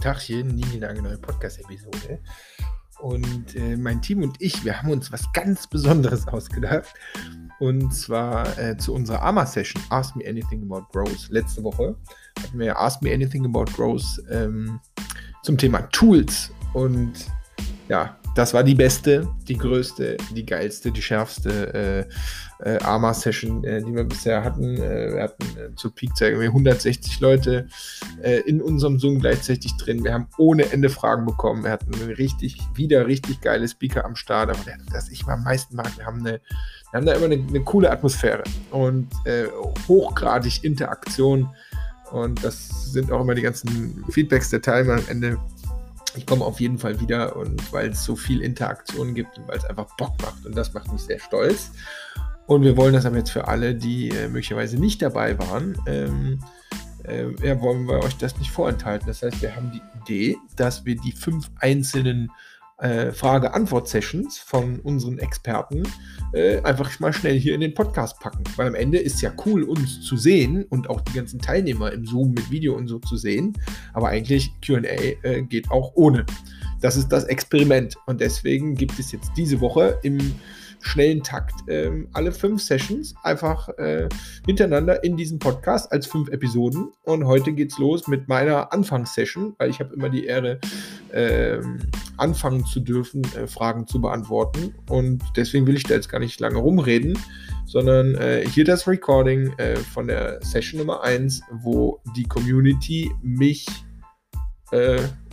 Tagchen, neue Podcast-Episode. Und äh, mein Team und ich, wir haben uns was ganz Besonderes ausgedacht. Und zwar äh, zu unserer AMA-Session, Ask Me Anything About Growth. Letzte Woche hatten wir Ask Me Anything About Growth ähm, zum Thema Tools. Und ja, das war die beste, die größte, die geilste, die schärfste äh, äh, Arma-Session, äh, die wir bisher hatten. Äh, wir hatten äh, zur Peak-Zeit 160 Leute äh, in unserem Zoom gleichzeitig drin. Wir haben ohne Ende Fragen bekommen. Wir hatten richtig, wieder richtig geile Speaker am Start. Aber das ich am meisten mag, wir haben, eine, wir haben da immer eine, eine coole Atmosphäre und hochgradig Interaktion. Und das sind auch immer die ganzen Feedbacks der Teilnehmer am Ende ich komme auf jeden Fall wieder und weil es so viel Interaktion gibt und weil es einfach Bock macht und das macht mich sehr stolz. Und wir wollen das aber jetzt für alle, die äh, möglicherweise nicht dabei waren, ähm, äh, ja, wollen wir euch das nicht vorenthalten. Das heißt, wir haben die Idee, dass wir die fünf einzelnen äh, Frage-Antwort-Sessions von unseren Experten äh, einfach mal schnell hier in den Podcast packen. Weil am Ende ist ja cool, uns zu sehen und auch die ganzen Teilnehmer im Zoom mit Video und so zu sehen. Aber eigentlich QA äh, geht auch ohne. Das ist das Experiment. Und deswegen gibt es jetzt diese Woche im schnellen Takt ähm, alle fünf Sessions einfach äh, hintereinander in diesem Podcast als fünf Episoden. Und heute geht's los mit meiner Anfangssession, weil ich habe immer die Ehre, anfangen zu dürfen, äh, Fragen zu beantworten. Und deswegen will ich da jetzt gar nicht lange rumreden, sondern äh, hier das Recording äh, von der Session Nummer 1, wo die Community mich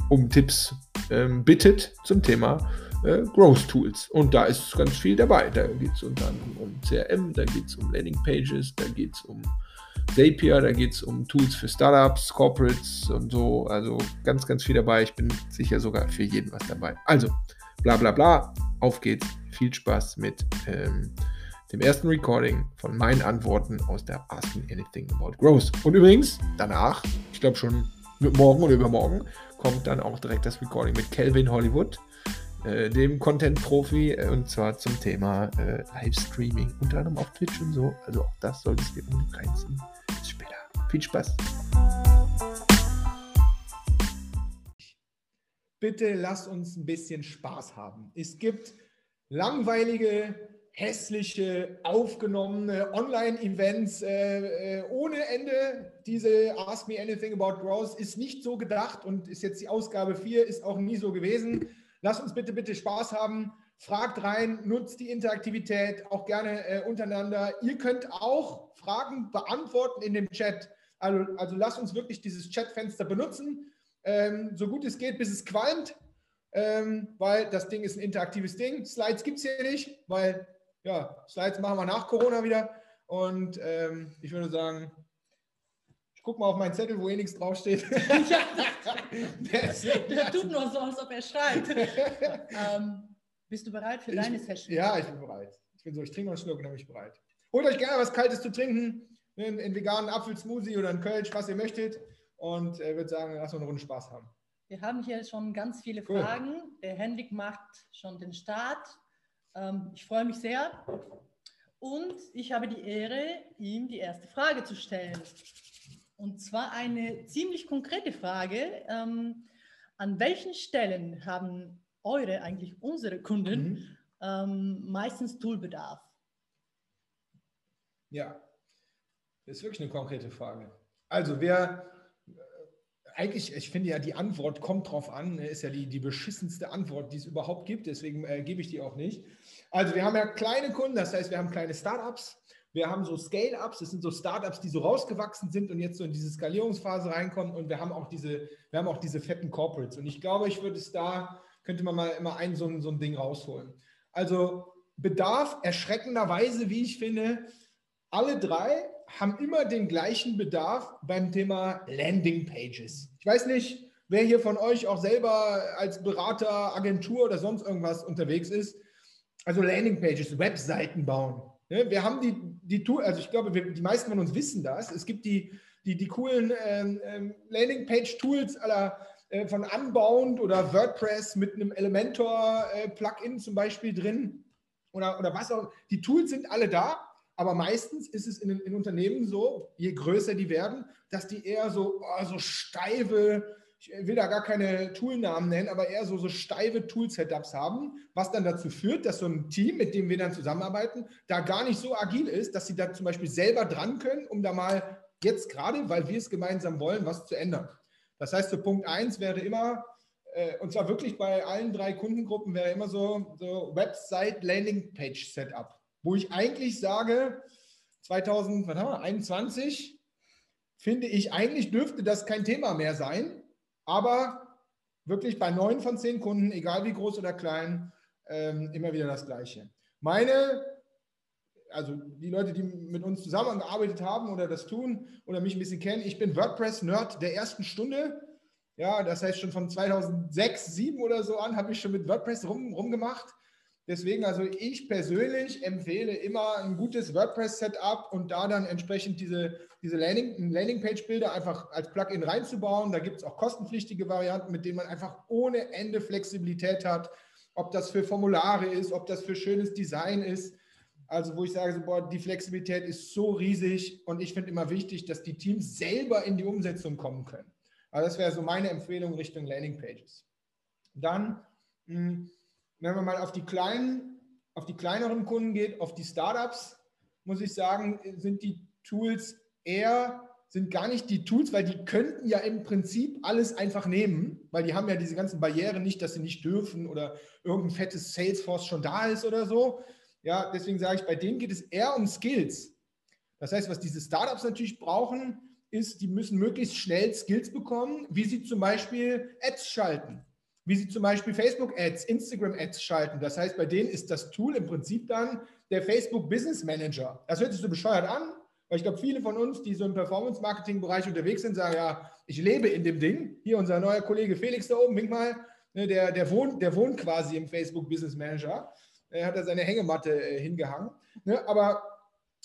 um Tipps ähm, bittet zum Thema äh, Growth Tools. Und da ist ganz viel dabei. Da geht es unter anderem um CRM, da geht es um Landing Pages, da geht es um Zapier, da geht es um Tools für Startups, Corporates und so. Also ganz, ganz viel dabei. Ich bin sicher sogar für jeden was dabei. Also, bla bla bla. Auf geht's. Viel Spaß mit ähm, dem ersten Recording von meinen Antworten aus der Asking Anything About Growth. Und übrigens, danach, ich glaube schon morgen oder übermorgen, kommt dann auch direkt das Recording mit Calvin Hollywood äh, dem Content-Profi, äh, und zwar zum Thema äh, Livestreaming, unter anderem auf Twitch und so. Also auch das solltest du dir unbedingt reinziehen. Bis später. Viel Spaß. Bitte lasst uns ein bisschen Spaß haben. Es gibt langweilige, hässliche, aufgenommene Online-Events äh, äh, ohne Ende. Diese Ask Me Anything About Growth ist nicht so gedacht und ist jetzt die Ausgabe 4, ist auch nie so gewesen. Lasst uns bitte, bitte Spaß haben. Fragt rein, nutzt die Interaktivität auch gerne äh, untereinander. Ihr könnt auch Fragen beantworten in dem Chat. Also, also lasst uns wirklich dieses Chatfenster benutzen, ähm, so gut es geht, bis es qualmt, ähm, weil das Ding ist ein interaktives Ding. Slides gibt es hier nicht, weil ja, Slides machen wir nach Corona wieder. Und ähm, ich würde sagen, guck mal auf meinen Zettel, wo eh nichts draufsteht. ja, der tut nur so, als ob er schreibt. ähm, bist du bereit für ich, deine Session? Ja, ich bin bereit. Ich bin so, ich trinke noch einen Schluck und dann bin ich bereit. Holt euch gerne was Kaltes zu trinken, einen, einen veganen Apfelsmoothie oder einen Kölsch, was ihr möchtet. Und äh, würde sagen, lass uns eine Runde Spaß haben. Wir haben hier schon ganz viele cool. Fragen. Der Henrik macht schon den Start. Ähm, ich freue mich sehr. Und ich habe die Ehre, ihm die erste Frage zu stellen. Und zwar eine ziemlich konkrete Frage. Ähm, an welchen Stellen haben eure, eigentlich unsere Kunden, mhm. ähm, meistens Toolbedarf? Ja, das ist wirklich eine konkrete Frage. Also wer äh, eigentlich, ich finde ja, die Antwort kommt drauf an, ne, ist ja die, die beschissenste Antwort, die es überhaupt gibt, deswegen äh, gebe ich die auch nicht. Also wir haben ja kleine Kunden, das heißt, wir haben kleine Startups, wir haben so Scale-Ups, das sind so Startups, die so rausgewachsen sind und jetzt so in diese Skalierungsphase reinkommen. Und wir haben auch diese, wir haben auch diese fetten Corporates. Und ich glaube, ich würde es da, könnte man mal immer ein so, ein so ein Ding rausholen. Also Bedarf erschreckenderweise, wie ich finde, alle drei haben immer den gleichen Bedarf beim Thema Landing Pages. Ich weiß nicht, wer hier von euch auch selber als Berater, Agentur oder sonst irgendwas unterwegs ist. Also Landing Pages, Webseiten bauen. Ne, wir haben die, die Tool, also ich glaube, wir, die meisten von uns wissen das. Es gibt die, die, die coolen ähm, ähm, Landingpage-Tools aller äh, von Unbound oder WordPress mit einem Elementor-Plugin zum Beispiel drin oder, oder was auch. Die Tools sind alle da, aber meistens ist es in, in Unternehmen so, je größer die werden, dass die eher so, oh, so steife, ich will da gar keine Toolnamen nennen, aber eher so, so steife Tool-Setups haben, was dann dazu führt, dass so ein Team, mit dem wir dann zusammenarbeiten, da gar nicht so agil ist, dass sie da zum Beispiel selber dran können, um da mal jetzt gerade, weil wir es gemeinsam wollen, was zu ändern. Das heißt, so Punkt 1 wäre immer, äh, und zwar wirklich bei allen drei Kundengruppen, wäre immer so, so Website-Landing-Page-Setup, wo ich eigentlich sage, 2021 finde ich, eigentlich dürfte das kein Thema mehr sein, aber wirklich bei neun von zehn Kunden, egal wie groß oder klein, ähm, immer wieder das Gleiche. Meine, also die Leute, die mit uns zusammengearbeitet haben oder das tun oder mich ein bisschen kennen, ich bin WordPress-Nerd der ersten Stunde. Ja, das heißt schon von 2006, 2007 oder so an habe ich schon mit WordPress rum, rumgemacht. Deswegen, also ich persönlich empfehle immer ein gutes WordPress-Setup und da dann entsprechend diese, diese Landing, Landingpage-Bilder einfach als Plugin reinzubauen. Da gibt es auch kostenpflichtige Varianten, mit denen man einfach ohne Ende Flexibilität hat. Ob das für Formulare ist, ob das für schönes Design ist. Also wo ich sage, so, boah, die Flexibilität ist so riesig und ich finde immer wichtig, dass die Teams selber in die Umsetzung kommen können. Also das wäre so meine Empfehlung Richtung Landingpages. Dann mh, hm, wenn man mal auf die kleinen, auf die kleineren Kunden geht, auf die Startups, muss ich sagen, sind die Tools eher, sind gar nicht die Tools, weil die könnten ja im Prinzip alles einfach nehmen, weil die haben ja diese ganzen Barrieren nicht, dass sie nicht dürfen oder irgendein fettes Salesforce schon da ist oder so. Ja, deswegen sage ich, bei denen geht es eher um Skills. Das heißt, was diese Startups natürlich brauchen, ist, die müssen möglichst schnell Skills bekommen, wie sie zum Beispiel Ads schalten wie sie zum Beispiel Facebook-Ads, Instagram-Ads schalten. Das heißt, bei denen ist das Tool im Prinzip dann der Facebook Business Manager. Das hört sich so bescheuert an, weil ich glaube, viele von uns, die so im Performance-Marketing-Bereich unterwegs sind, sagen, ja, ich lebe in dem Ding. Hier unser neuer Kollege Felix da oben, wink mal, ne, der, der, wohnt, der wohnt quasi im Facebook Business Manager. Er hat da seine Hängematte äh, hingehangen. Ne, aber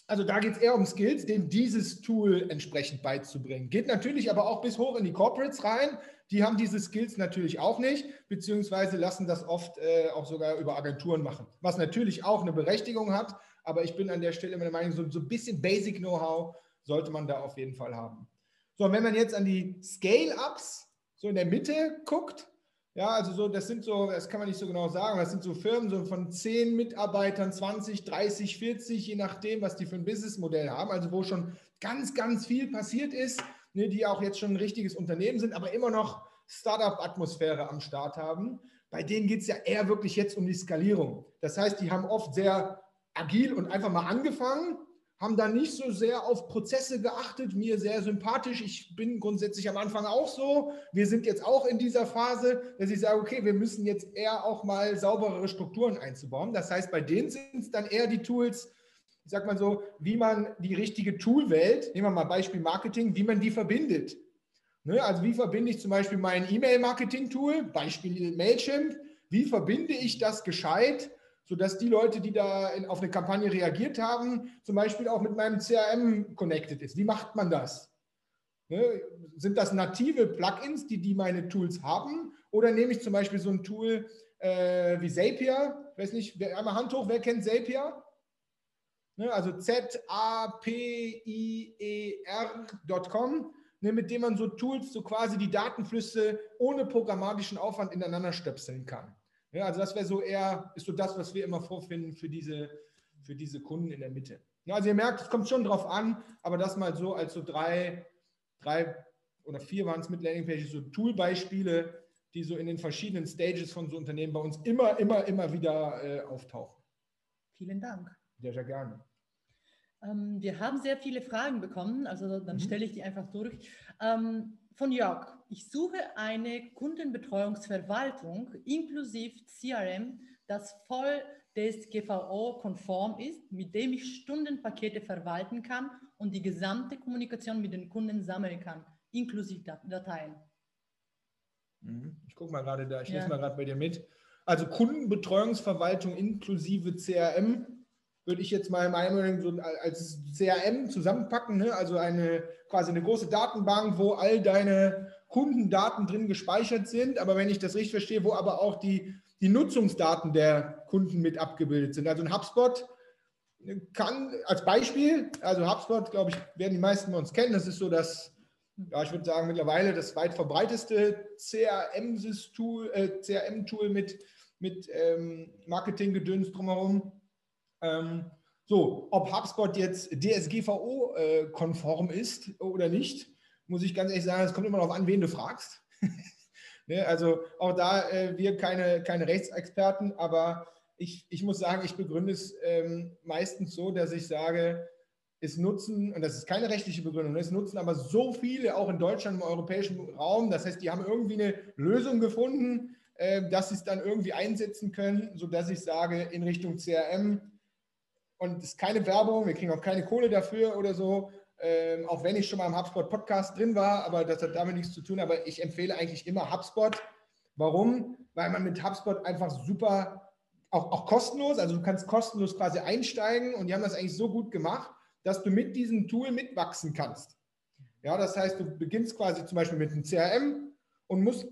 also da geht es eher um Skills, denen dieses Tool entsprechend beizubringen. Geht natürlich aber auch bis hoch in die Corporates rein. Die haben diese Skills natürlich auch nicht, beziehungsweise lassen das oft äh, auch sogar über Agenturen machen, was natürlich auch eine Berechtigung hat. Aber ich bin an der Stelle meiner Meinung, so, so ein bisschen Basic Know-how sollte man da auf jeden Fall haben. So, und wenn man jetzt an die Scale-Ups so in der Mitte guckt, ja, also so, das sind so, das kann man nicht so genau sagen, das sind so Firmen so von 10 Mitarbeitern, 20, 30, 40, je nachdem, was die für ein Businessmodell haben, also wo schon ganz, ganz viel passiert ist ne, die auch jetzt schon ein richtiges Unternehmen sind, aber immer noch Startup-Atmosphäre am Start haben. Bei denen geht es ja eher wirklich jetzt um die Skalierung. Das heißt, die haben oft sehr agil und einfach mal angefangen, haben da nicht so sehr auf Prozesse geachtet, mir sehr sympathisch. Ich bin grundsätzlich am Anfang auch so. Wir sind jetzt auch in dieser Phase, dass ich sage, okay, wir müssen jetzt eher auch mal sauberere Strukturen einzubauen. Das heißt, bei denen sind es dann eher die Tools, ich sag mal so, wie man die richtige Toolwelt, nehmen wir mal Beispiel Marketing, wie man die verbindet. Ne? Also wie verbinde ich zum Beispiel mein E-Mail-Marketing-Tool, Beispiel Mailchimp, wie verbinde ich das gescheit, sodass die Leute, die da in, auf eine Kampagne reagiert haben, zum Beispiel auch mit meinem CRM connected ist. Wie macht man das? Ne? Sind das native Plugins, die, die meine Tools haben? Oder nehme ich zum Beispiel so ein Tool äh, wie Zapier? Ich weiß nicht, wer, einmal Hand hoch, wer kennt Zapier? Ne, also Z-A-P-I-E-R.com, ne, mit dem man so Tools, so quasi die Datenflüsse ohne programmatischen Aufwand ineinander stöpseln kann. Ja, also das wäre so eher, ist so das, was wir immer vorfinden für diese, für diese Kunden in der Mitte. Ja, also ihr merkt, es kommt schon drauf an, aber das mal so als so drei, drei oder vier waren es mit Landingpages, so Toolbeispiele, die so in den verschiedenen Stages von so Unternehmen bei uns immer, immer, immer wieder äh, auftauchen. Vielen Dank. Sehr, sehr gerne. Ähm, wir haben sehr viele Fragen bekommen, also dann mhm. stelle ich die einfach durch. Ähm, von Jörg, ich suche eine Kundenbetreuungsverwaltung inklusive CRM, das voll DSGVO-konform ist, mit dem ich Stundenpakete verwalten kann und die gesamte Kommunikation mit den Kunden sammeln kann, inklusive Dateien. Mhm. Ich gucke mal gerade da, ich ja. lese mal gerade bei dir mit. Also Kundenbetreuungsverwaltung inklusive CRM würde ich jetzt mal in meinem so als CRM zusammenpacken, ne? also eine quasi eine große Datenbank, wo all deine Kundendaten drin gespeichert sind, aber wenn ich das richtig verstehe, wo aber auch die, die Nutzungsdaten der Kunden mit abgebildet sind. Also ein HubSpot kann als Beispiel, also HubSpot, glaube ich, werden die meisten von uns kennen, das ist so das ja, ich würde sagen, mittlerweile das weit verbreiteste CRM-Tool äh, CRM mit, mit ähm, Marketinggedöns drumherum. Ähm, so, ob HubSpot jetzt DSGVO-konform äh, ist oder nicht, muss ich ganz ehrlich sagen, es kommt immer darauf an, wen du fragst. ne, also auch da äh, wir keine, keine Rechtsexperten, aber ich, ich muss sagen, ich begründe es ähm, meistens so, dass ich sage, es nutzen, und das ist keine rechtliche Begründung, es nutzen aber so viele auch in Deutschland im europäischen Raum, das heißt, die haben irgendwie eine Lösung gefunden, äh, dass sie es dann irgendwie einsetzen können, sodass ich sage, in Richtung CRM, und es ist keine Werbung, wir kriegen auch keine Kohle dafür oder so, ähm, auch wenn ich schon mal im HubSpot Podcast drin war, aber das hat damit nichts zu tun. Aber ich empfehle eigentlich immer HubSpot. Warum? Weil man mit HubSpot einfach super, auch, auch kostenlos, also du kannst kostenlos quasi einsteigen und die haben das eigentlich so gut gemacht, dass du mit diesem Tool mitwachsen kannst. Ja, das heißt, du beginnst quasi zum Beispiel mit einem CRM und musst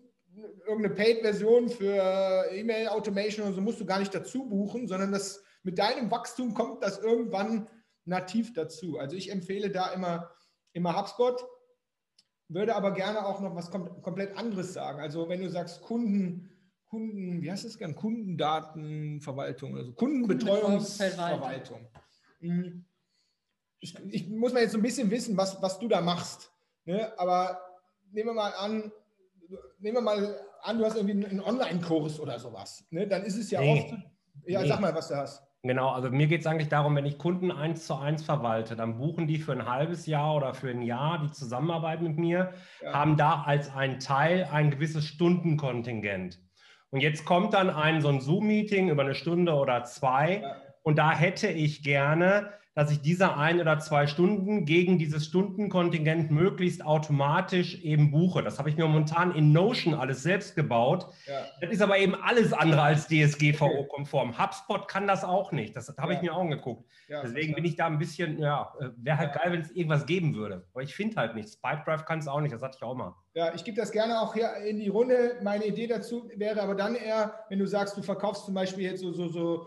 irgendeine Paid-Version für E-Mail-Automation oder so musst du gar nicht dazu buchen, sondern das mit deinem Wachstum kommt das irgendwann nativ dazu. Also ich empfehle da immer, immer HubSpot, würde aber gerne auch noch was kom komplett anderes sagen. Also wenn du sagst Kunden, Kunden, wie heißt das gern? Kundendatenverwaltung oder so, Kundenbetreuungsverwaltung. Mhm. Ich, ich, muss mal jetzt so ein bisschen wissen, was, was du da machst. Ne? Aber nehmen wir mal an, nehmen wir mal an, du hast irgendwie einen Online-Kurs oder sowas. Ne? Dann ist es ja nee. oft. Ja, nee. sag mal, was du hast. Genau, also mir geht es eigentlich darum, wenn ich Kunden eins zu eins verwalte, dann buchen die für ein halbes Jahr oder für ein Jahr die Zusammenarbeit mit mir, ja. haben da als ein Teil ein gewisses Stundenkontingent. Und jetzt kommt dann ein so ein Zoom-Meeting über eine Stunde oder zwei ja. und da hätte ich gerne dass ich diese ein oder zwei Stunden gegen dieses Stundenkontingent möglichst automatisch eben buche. Das habe ich mir momentan in Notion alles selbst gebaut. Ja. Das ist aber eben alles andere als DSGVO-konform. HubSpot kann das auch nicht. Das habe ja. ich mir auch angeguckt. Ja, Deswegen bin ich da ein bisschen, ja, äh, wäre halt geil, wenn es irgendwas geben würde. Aber ich finde halt nichts. Pipedrive kann es auch nicht, das hatte ich auch mal. Ja, ich gebe das gerne auch hier in die Runde. Meine Idee dazu wäre aber dann eher, wenn du sagst, du verkaufst zum Beispiel jetzt so, so, so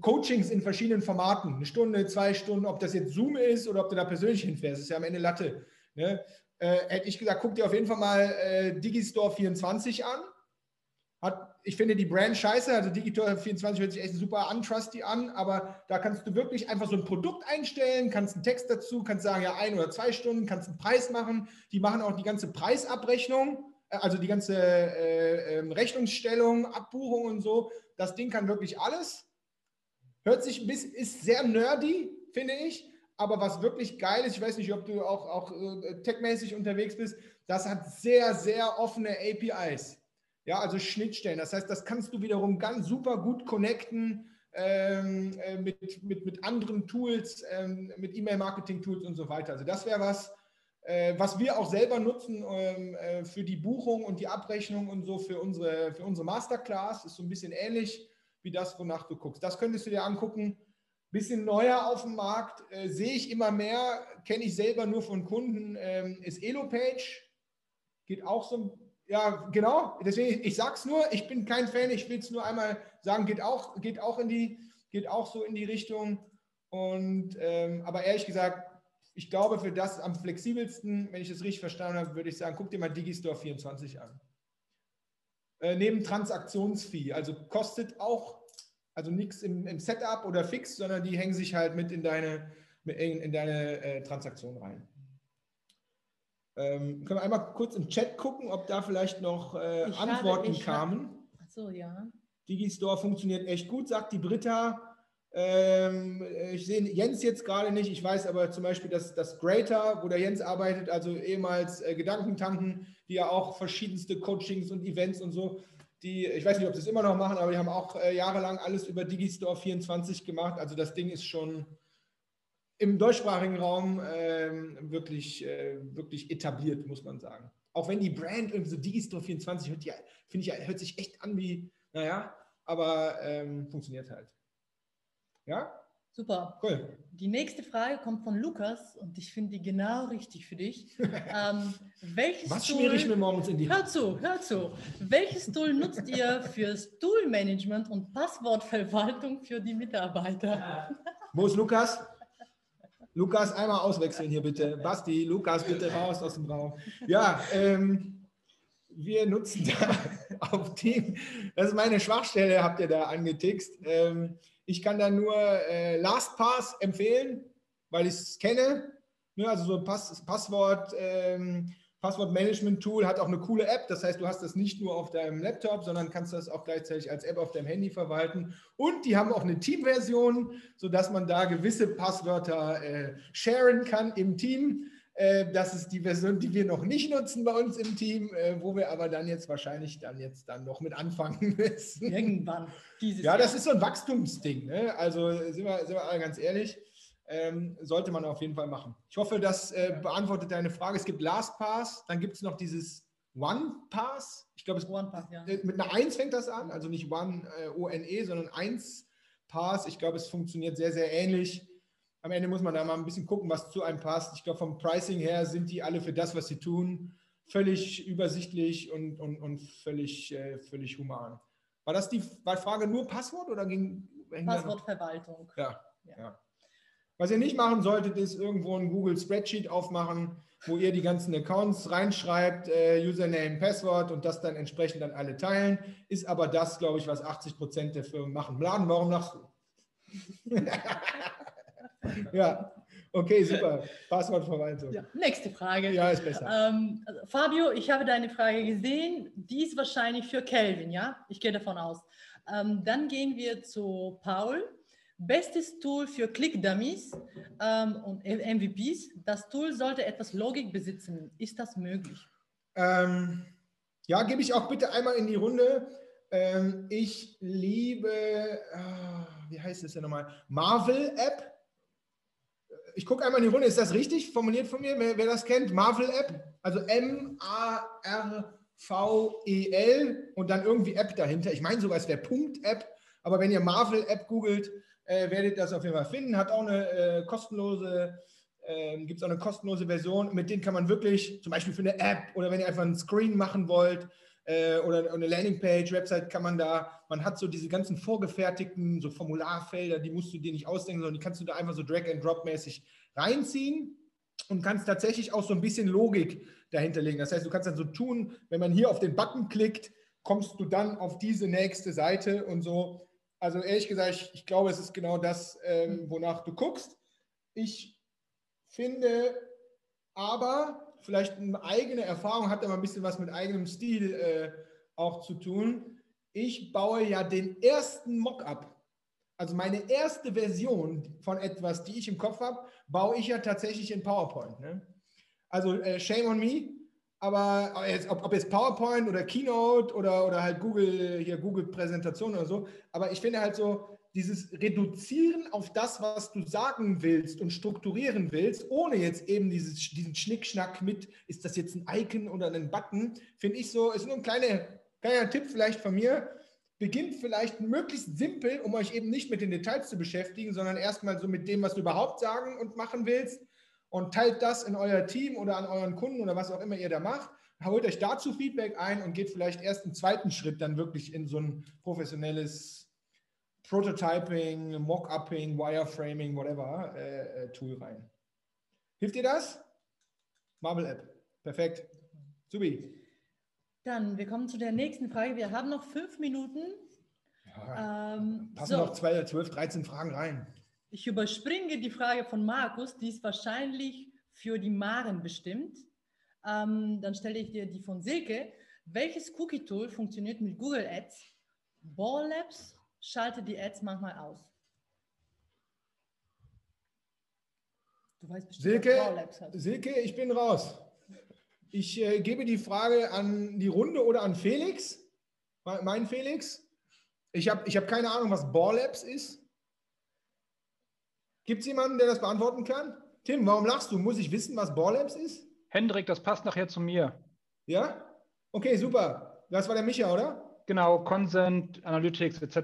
Coachings in verschiedenen Formaten, eine Stunde, zwei Stunden, ob das jetzt Zoom ist oder ob du da persönlich hinfährst, ist ja am Ende Latte. Ne? Äh, hätte ich gesagt, guck dir auf jeden Fall mal äh, Digistore 24 an. Hat, ich finde die Brand scheiße, also Digistore 24 hört sich echt super untrusty an, aber da kannst du wirklich einfach so ein Produkt einstellen, kannst einen Text dazu, kannst sagen, ja, ein oder zwei Stunden, kannst einen Preis machen. Die machen auch die ganze Preisabrechnung, äh, also die ganze äh, ähm, Rechnungsstellung, Abbuchung und so. Das Ding kann wirklich alles. Hört sich ein bisschen, ist sehr nerdy, finde ich. Aber was wirklich geil ist, ich weiß nicht, ob du auch, auch äh, techmäßig unterwegs bist, das hat sehr, sehr offene APIs. Ja, also Schnittstellen. Das heißt, das kannst du wiederum ganz super gut connecten ähm, äh, mit, mit, mit anderen Tools, ähm, mit E-Mail-Marketing-Tools und so weiter. Also das wäre was, äh, was wir auch selber nutzen ähm, äh, für die Buchung und die Abrechnung und so für unsere, für unsere Masterclass. Ist so ein bisschen ähnlich wie das, wonach du guckst. Das könntest du dir angucken. Bisschen neuer auf dem Markt, äh, sehe ich immer mehr, kenne ich selber nur von Kunden, ähm, ist Elopage. Geht auch so, ja, genau. Deswegen, ich sage es nur, ich bin kein Fan, ich will es nur einmal sagen, geht auch, geht auch in die, geht auch so in die Richtung. Und ähm, aber ehrlich gesagt, ich glaube, für das am flexibelsten, wenn ich das richtig verstanden habe, würde ich sagen, guck dir mal Digistore 24 an. Äh, neben Transaktionsfee. Also kostet auch, also nichts im, im, Setup oder fix, sondern die hängen sich halt mit in deine, in, in deine äh, Transaktion rein. Ähm, können wir einmal kurz im Chat gucken, ob da vielleicht noch äh, Antworten hatte, kamen. Achso, ja. Digistore funktioniert echt gut, sagt die Britta. Ähm, ich sehe Jens jetzt gerade nicht. Ich weiß aber zum Beispiel, dass das Greater, wo der Jens arbeitet, also ehemals äh, Gedankentanken, die ja auch verschiedenste Coachings und Events und so, die, ich weiß nicht, ob sie es immer noch machen, aber die haben auch äh, jahrelang alles über Digistore 24 gemacht. Also das Ding ist schon im deutschsprachigen Raum äh, wirklich, äh, wirklich etabliert, muss man sagen. Auch wenn die Brand irgendwie so Digistore 24 hört, finde ich, hört sich echt an wie, naja, aber ähm, funktioniert halt. Ja? Super. Cool. Die nächste Frage kommt von Lukas und ich finde die genau richtig für dich. ähm, welches Was schmiere ich mir morgens in die Hör zu, hör zu. Welches Tool nutzt ihr fürs Tool-Management und Passwortverwaltung für die Mitarbeiter? Wo ist Lukas? Lukas, einmal auswechseln hier bitte. Basti, Lukas, bitte raus aus dem Raum. Ja, ähm, wir nutzen da auf Team, das ist meine Schwachstelle, habt ihr da angetixt. Ähm, ich kann da nur äh, LastPass empfehlen, weil ich es kenne. Ne, also so ein Pass, Passwort, ähm, Passwortmanagement-Tool hat auch eine coole App. Das heißt, du hast das nicht nur auf deinem Laptop, sondern kannst das auch gleichzeitig als App auf deinem Handy verwalten. Und die haben auch eine Team-Version, sodass man da gewisse Passwörter äh, sharen kann im Team. Äh, das ist die Version, die wir noch nicht nutzen bei uns im Team, äh, wo wir aber dann jetzt wahrscheinlich dann jetzt dann noch mit anfangen müssen. Irgendwann. Dieses ja, das ist so ein Wachstumsding. Ne? Also sind wir, sind wir alle ganz ehrlich ähm, sollte man auf jeden Fall machen. Ich hoffe, das äh, beantwortet deine Frage. Es gibt LastPass, dann gibt es noch dieses OnePass. Ich glaube, ja. Äh, mit einer 1 fängt das an, also nicht One äh, O-N-E, sondern 1 Pass. Ich glaube, es funktioniert sehr, sehr ähnlich. Am Ende muss man da mal ein bisschen gucken, was zu einem passt. Ich glaube, vom Pricing her sind die alle für das, was sie tun, völlig übersichtlich und, und, und völlig, äh, völlig human. War das die war Frage nur Passwort oder ging Passwortverwaltung? Ja, ja. ja. Was ihr nicht machen solltet, ist irgendwo ein Google Spreadsheet aufmachen, wo ihr die ganzen Accounts reinschreibt, äh, Username, Passwort und das dann entsprechend an alle teilen. Ist aber das, glaube ich, was 80 Prozent der Firmen machen. Laden, warum lachst du? ja, okay, super. Passwortverwaltung. Ja, nächste Frage. Ja, ist besser. Ähm, also Fabio, ich habe deine Frage gesehen. Die ist wahrscheinlich für Kelvin, ja? Ich gehe davon aus. Ähm, dann gehen wir zu Paul. Bestes Tool für Click-Dummies ähm, und MVPs. Das Tool sollte etwas Logik besitzen. Ist das möglich? Ähm, ja, gebe ich auch bitte einmal in die Runde. Ähm, ich liebe, äh, wie heißt es denn nochmal? Marvel-App. Ich gucke einmal in die Runde. Ist das richtig formuliert von mir? Wer, wer das kennt? Marvel-App. Also M-A-R-V-E-L und dann irgendwie App dahinter. Ich meine sogar, es wäre Punkt-App. Aber wenn ihr Marvel-App googelt, äh, werdet das auf jeden Fall finden. Hat auch eine äh, kostenlose, äh, gibt es auch eine kostenlose Version, mit denen kann man wirklich, zum Beispiel für eine App oder wenn ihr einfach einen Screen machen wollt äh, oder eine Landingpage, Website, kann man da, man hat so diese ganzen vorgefertigten, so Formularfelder, die musst du dir nicht ausdenken, sondern die kannst du da einfach so Drag-and-Drop-mäßig reinziehen und kannst tatsächlich auch so ein bisschen Logik dahinter legen. Das heißt, du kannst dann so tun, wenn man hier auf den Button klickt, kommst du dann auf diese nächste Seite und so also ehrlich gesagt, ich, ich glaube, es ist genau das, ähm, hm. wonach du guckst. Ich finde aber, vielleicht eine eigene Erfahrung hat aber ein bisschen was mit eigenem Stil äh, auch zu tun. Ich baue ja den ersten Mockup, also meine erste Version von etwas, die ich im Kopf habe, baue ich ja tatsächlich in PowerPoint. Ne? Also äh, shame on me, aber ob, ob, jetzt PowerPoint oder Keynote oder, oder halt Google, hier Google-Präsentation oder so, aber ich finde halt so, dieses Reduzieren auf das, was du sagen willst und strukturieren willst, ohne jetzt eben dieses, diesen Schnickschnack mit, ist das jetzt ein Icon oder ein Button, finde ich so, ist nur ein kleiner, kleiner Tipp vielleicht von mir, beginnt vielleicht möglichst simpel, um euch eben nicht mit den Details zu beschäftigen, sondern erstmal so mit dem, was du überhaupt sagen und machen willst und teilt das in euer Team oder an euren Kunden oder was auch immer ihr da macht. Holt euch dazu Feedback ein und geht vielleicht erst im zweiten Schritt dann wirklich in so ein professionelles Prototyping, Mockupping, Wireframing, whatever äh, äh, Tool rein. Hilft dir das? Marvel App. Perfekt. Subi. Dann, wir kommen zu der nächsten Frage. Wir haben noch fünf Minuten. Ja, ähm, passen so. noch zwei, zwölf, 13 Fragen rein. Ich überspringe die Frage von Markus, die ist wahrscheinlich für die Maren bestimmt. Ähm, dann stelle ich dir die von Silke. Welches Cookie-Tool funktioniert mit Google Ads? Ball Labs schaltet die Ads manchmal aus. Du weißt bestimmt, Silke. Silke, ich bin raus. Ich äh, gebe die Frage an die Runde oder an Felix. Mein Felix. Ich habe ich hab keine Ahnung, was Ball Labs ist. Gibt es jemanden, der das beantworten kann? Tim, warum lachst du? Muss ich wissen, was Borlabs ist? Hendrik, das passt nachher zu mir. Ja? Okay, super. Das war der Micha, oder? Genau, Consent, Analytics etc.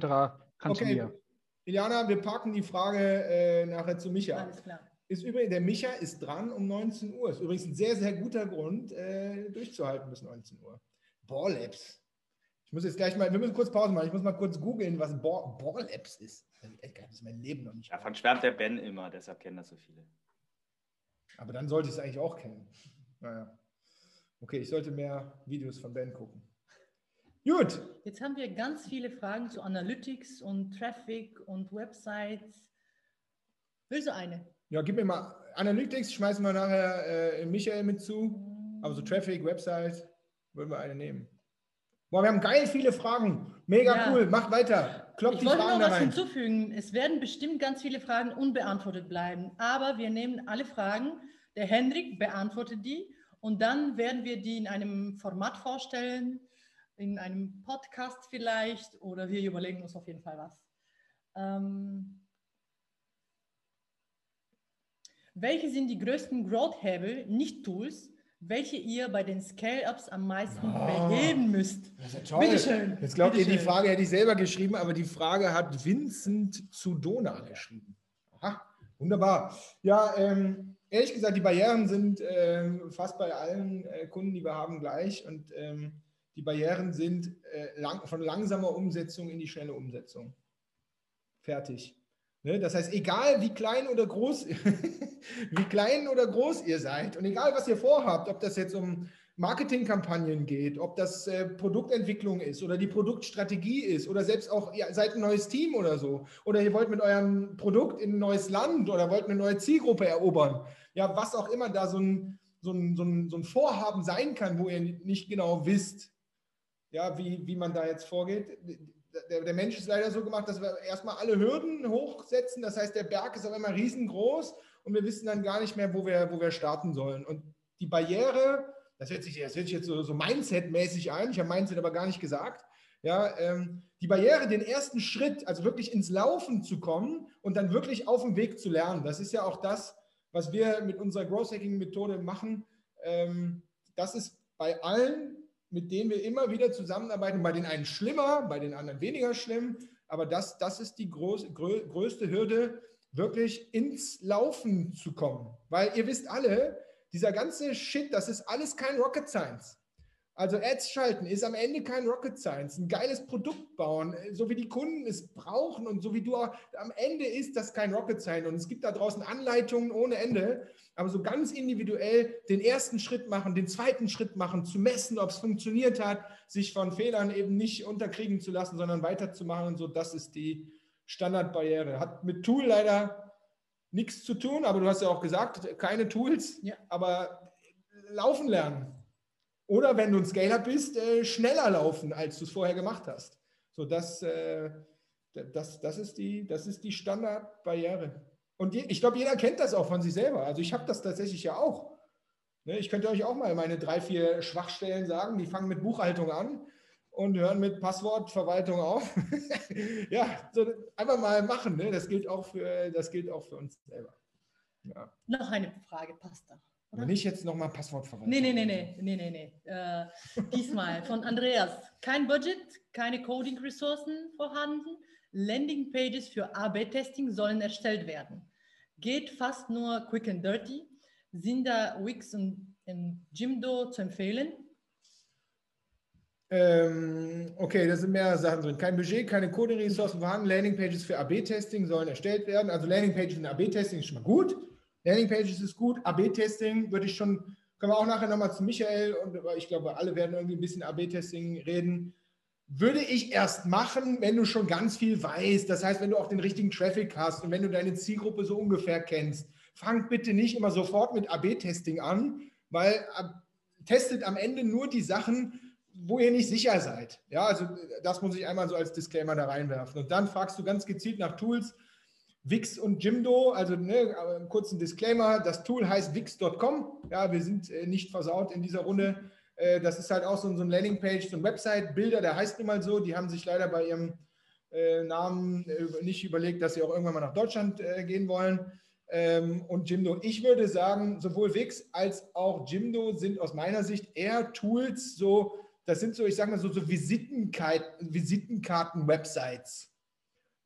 kann okay. zu mir. Iliana, wir packen die Frage äh, nachher zu Micha. Alles klar. Ist übrigens, der Micha ist dran um 19 Uhr. Ist übrigens ein sehr, sehr guter Grund, äh, durchzuhalten bis 19 Uhr. Borlabs. Ich muss jetzt gleich mal, wir müssen kurz Pause machen. Ich muss mal kurz googeln, was Borlabs ist. Das ist mein Leben noch nicht. Davon schwärmt der Ben immer, deshalb kennen das so viele. Aber dann sollte ich es eigentlich auch kennen. Naja. Okay, ich sollte mehr Videos von Ben gucken. Gut. Jetzt haben wir ganz viele Fragen zu Analytics und Traffic und Websites. Willst du eine? Ja, gib mir mal Analytics, schmeißen wir nachher äh, Michael mit zu. Aber so Traffic, Website, würden wir eine nehmen. Boah, wir haben geil viele Fragen. Mega Ja. cool. Mach weiter. Klopp Ich die wollte Fragen noch was rein. hinzufügen. Es werden bestimmt ganz viele Fragen unbeantwortet bleiben, aber wir nehmen alle Fragen. Der Hendrik beantwortet die und dann werden wir die in einem Format vorstellen, in einem Podcast vielleicht oder wir überlegen uns auf jeden Fall was. Ähm, welche sind die größten Growth-Hebel, nicht Tools, welche ihr bei den Scale-Ups am meisten Ah. beheben müsst? Das ist ja toll. Bitteschön. Jetzt glaubt ihr, die. Frage hätte ich selber geschrieben, aber die Frage hat Vincent Zudona geschrieben. Aha, wunderbar. Ja, ähm, ehrlich gesagt, die Barrieren sind ähm, fast bei allen äh, Kunden, die wir haben, gleich. Und ähm, die Barrieren sind äh, lang, von langsamer Umsetzung in die schnelle Umsetzung. Fertig. Ne? Das heißt, egal wie klein oder groß, wie klein oder groß ihr seid und egal was ihr vorhabt, ob das jetzt um Marketingkampagnen geht, ob das äh, Produktentwicklung ist oder die Produktstrategie ist oder selbst auch, ihr seid ein neues Team oder so oder ihr wollt mit eurem Produkt in ein neues Land oder wollt eine neue Zielgruppe erobern. Ja, was auch immer da so ein, so ein, so ein, so ein Vorhaben sein kann, wo ihr nicht genau wisst, ja, wie, wie man da jetzt vorgeht. Der, der Mensch ist leider so gemacht, dass wir erstmal alle Hürden hochsetzen. Das heißt, der Berg ist auf einmal riesengroß und wir wissen dann gar nicht mehr, wo wir, wo wir starten sollen. Und die Barriere, das hört sich, das hört sich jetzt so, so Mindset-mäßig ein, ich habe Mindset aber gar nicht gesagt. Ja, ähm, die Barriere, den ersten Schritt, also wirklich ins Laufen zu kommen und dann wirklich auf dem Weg zu lernen, das ist ja auch das, was wir mit unserer Growth Hacking Methode machen. Ähm, das ist bei allen, mit denen wir immer wieder zusammenarbeiten, bei den einen schlimmer, bei den anderen weniger schlimm, aber das, das ist die groß, grö, größte Hürde, wirklich ins Laufen zu kommen. Weil ihr wisst alle, dieser ganze Shit, das ist alles kein Rocket Science. Also Ads schalten ist am Ende kein Rocket Science. Ein geiles Produkt bauen, so wie die Kunden es brauchen und so wie du auch, am Ende ist das kein Rocket Science. Und es gibt da draußen Anleitungen ohne Ende, aber so ganz individuell den ersten Schritt machen, den zweiten Schritt machen, zu messen, ob es funktioniert hat, sich von Fehlern eben nicht unterkriegen zu lassen, sondern weiterzumachen und so, das ist die Standardbarriere. Hat mit Tool leider nichts zu tun, aber du hast ja auch gesagt, keine Tools, Ja. aber laufen lernen. Oder wenn du ein Scaler bist, äh, schneller laufen, als du es vorher gemacht hast. So, das, äh, das, das, ist die, das ist die Standardbarriere. Und je, ich glaube, jeder kennt das auch von sich selber. Also ich habe das tatsächlich ja auch. Ne, ich könnte euch auch mal meine drei, vier Schwachstellen sagen. Die fangen mit Buchhaltung an und hören mit Passwortverwaltung auf. ja, so einfach mal machen. Ne? Das, gilt auch für, das gilt auch für uns selber. Ja. Noch eine Frage, passt da. Aber nicht jetzt nochmal Passwortverwaltung. Nee, nee, nee, nee, nee, nee, nee. Äh, diesmal von Andreas. Kein Budget, keine Coding-Ressourcen vorhanden. Landingpages für AB-Testing sollen erstellt werden. Geht fast nur quick and dirty. Sind da Wix und, und Jimdo zu empfehlen? Ähm, okay, da sind mehrere Sachen drin. Kein Budget, keine Coding-Ressourcen vorhanden. Landingpages für AB-Testing sollen erstellt werden. Also Landingpages und AB-Testing ist schon mal gut. Landingpages ist gut. AB-Testing würde ich schon, können wir auch nachher nochmal zu Michael und ich glaube, alle werden irgendwie ein bisschen AB-Testing reden. Würde ich erst machen, wenn du schon ganz viel weißt. Das heißt, wenn du auch den richtigen Traffic hast und wenn du deine Zielgruppe so ungefähr kennst. Fangt bitte nicht immer sofort mit AB-Testing an, weil äh, testet am Ende nur die Sachen, wo ihr nicht sicher seid. Ja, also das muss ich einmal so als Disclaimer da reinwerfen. Und dann fragst du ganz gezielt nach Tools. Wix und Jimdo, also ne, einen kurzen Disclaimer, das Tool heißt wix.com. Ja, wir sind äh, nicht versaut in dieser Runde. Äh, das ist halt auch so, so ein Landingpage, so ein Website-Bilder, der heißt nun mal so. Die haben sich leider bei ihrem äh, Namen äh, nicht überlegt, dass sie auch irgendwann mal nach Deutschland äh, gehen wollen. Ähm, und Jimdo, ich würde sagen, sowohl Wix als auch Jimdo sind aus meiner Sicht eher Tools, so, das sind so, ich sage mal so, so Visitenkarten-Websites.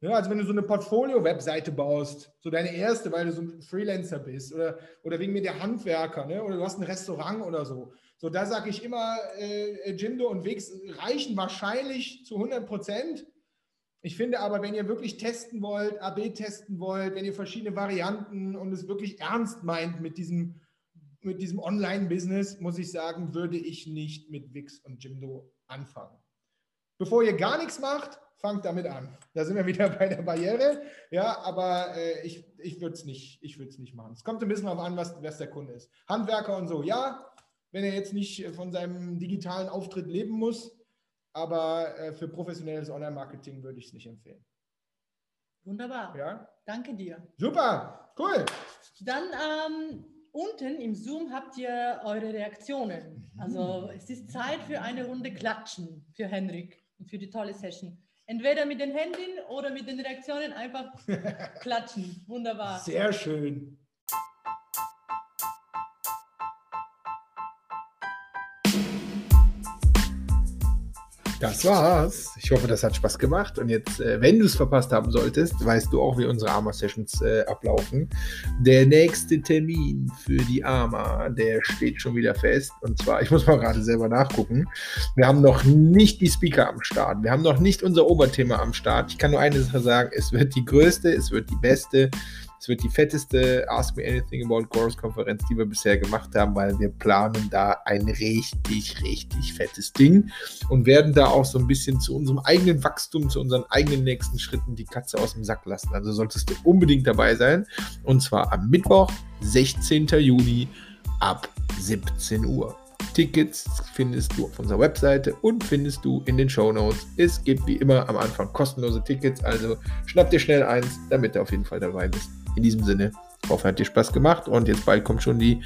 Ja, also wenn du so eine Portfolio-Webseite baust, so deine erste, weil du so ein Freelancer bist oder, oder wegen mir der Handwerker, ne? oder du hast ein Restaurant oder so. So, da sage ich immer, äh, Jimdo und Wix reichen wahrscheinlich zu 100 Prozent. Ich finde aber, wenn ihr wirklich testen wollt, AB testen wollt, wenn ihr verschiedene Varianten und es wirklich ernst meint mit diesem, mit diesem Online-Business, muss ich sagen, würde ich nicht mit Wix und Jimdo anfangen. Bevor ihr gar nichts macht, fangt damit an. Da sind wir wieder bei der Barriere. Ja, aber äh, ich, ich würde es nicht, nicht machen. Es kommt ein bisschen darauf an, was, was der Kunde ist. Handwerker und so, ja, wenn er jetzt nicht von seinem digitalen Auftritt leben muss, aber äh, für professionelles Online-Marketing würde ich es nicht empfehlen. Wunderbar. Ja? Danke dir. Super, cool. Dann ähm, unten im Zoom habt ihr eure Reaktionen. Mhm. Also es ist Zeit für eine Runde Klatschen für Henrik für die tolle Session. Entweder mit den Händen oder mit den Reaktionen einfach klatschen. Wunderbar. Sehr schön. Das war's. Ich hoffe, das hat Spaß gemacht. Und jetzt, äh, wenn du es verpasst haben solltest, weißt du auch, wie unsere AMA-Sessions äh, ablaufen. Der nächste Termin für die AMA, der steht schon wieder fest. Und zwar, ich muss mal gerade selber nachgucken. Wir haben noch nicht die Speaker am Start. Wir haben noch nicht unser Oberthema am Start. Ich kann nur eine Sache sagen: Es wird die größte, es wird die beste. Es wird die fetteste Ask Me Anything About Chorus Konferenz, die wir bisher gemacht haben, weil wir planen da ein richtig, richtig fettes Ding und werden da auch so ein bisschen zu unserem eigenen Wachstum, zu unseren eigenen nächsten Schritten die Katze aus dem Sack lassen. Also solltest du unbedingt dabei sein. Und zwar am Mittwoch, 16. Juni ab 17 Uhr. Tickets findest du auf unserer Webseite und findest du in den Show Notes. Es gibt wie immer am Anfang kostenlose Tickets, also schnapp dir schnell eins, damit du auf jeden Fall dabei bist. In diesem Sinne, hoffe, hat dir Spaß gemacht und jetzt bald kommt schon die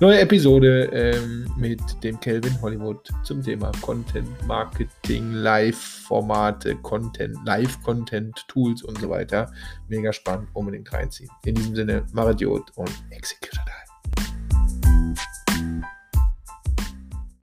neue Episode ähm, mit dem Kelvin Hollywood zum Thema Content Marketing, Live-Formate, Content, Live-Content, Tools und so weiter. Mega spannend, unbedingt reinziehen. In diesem Sinne, Maradiot und Execute.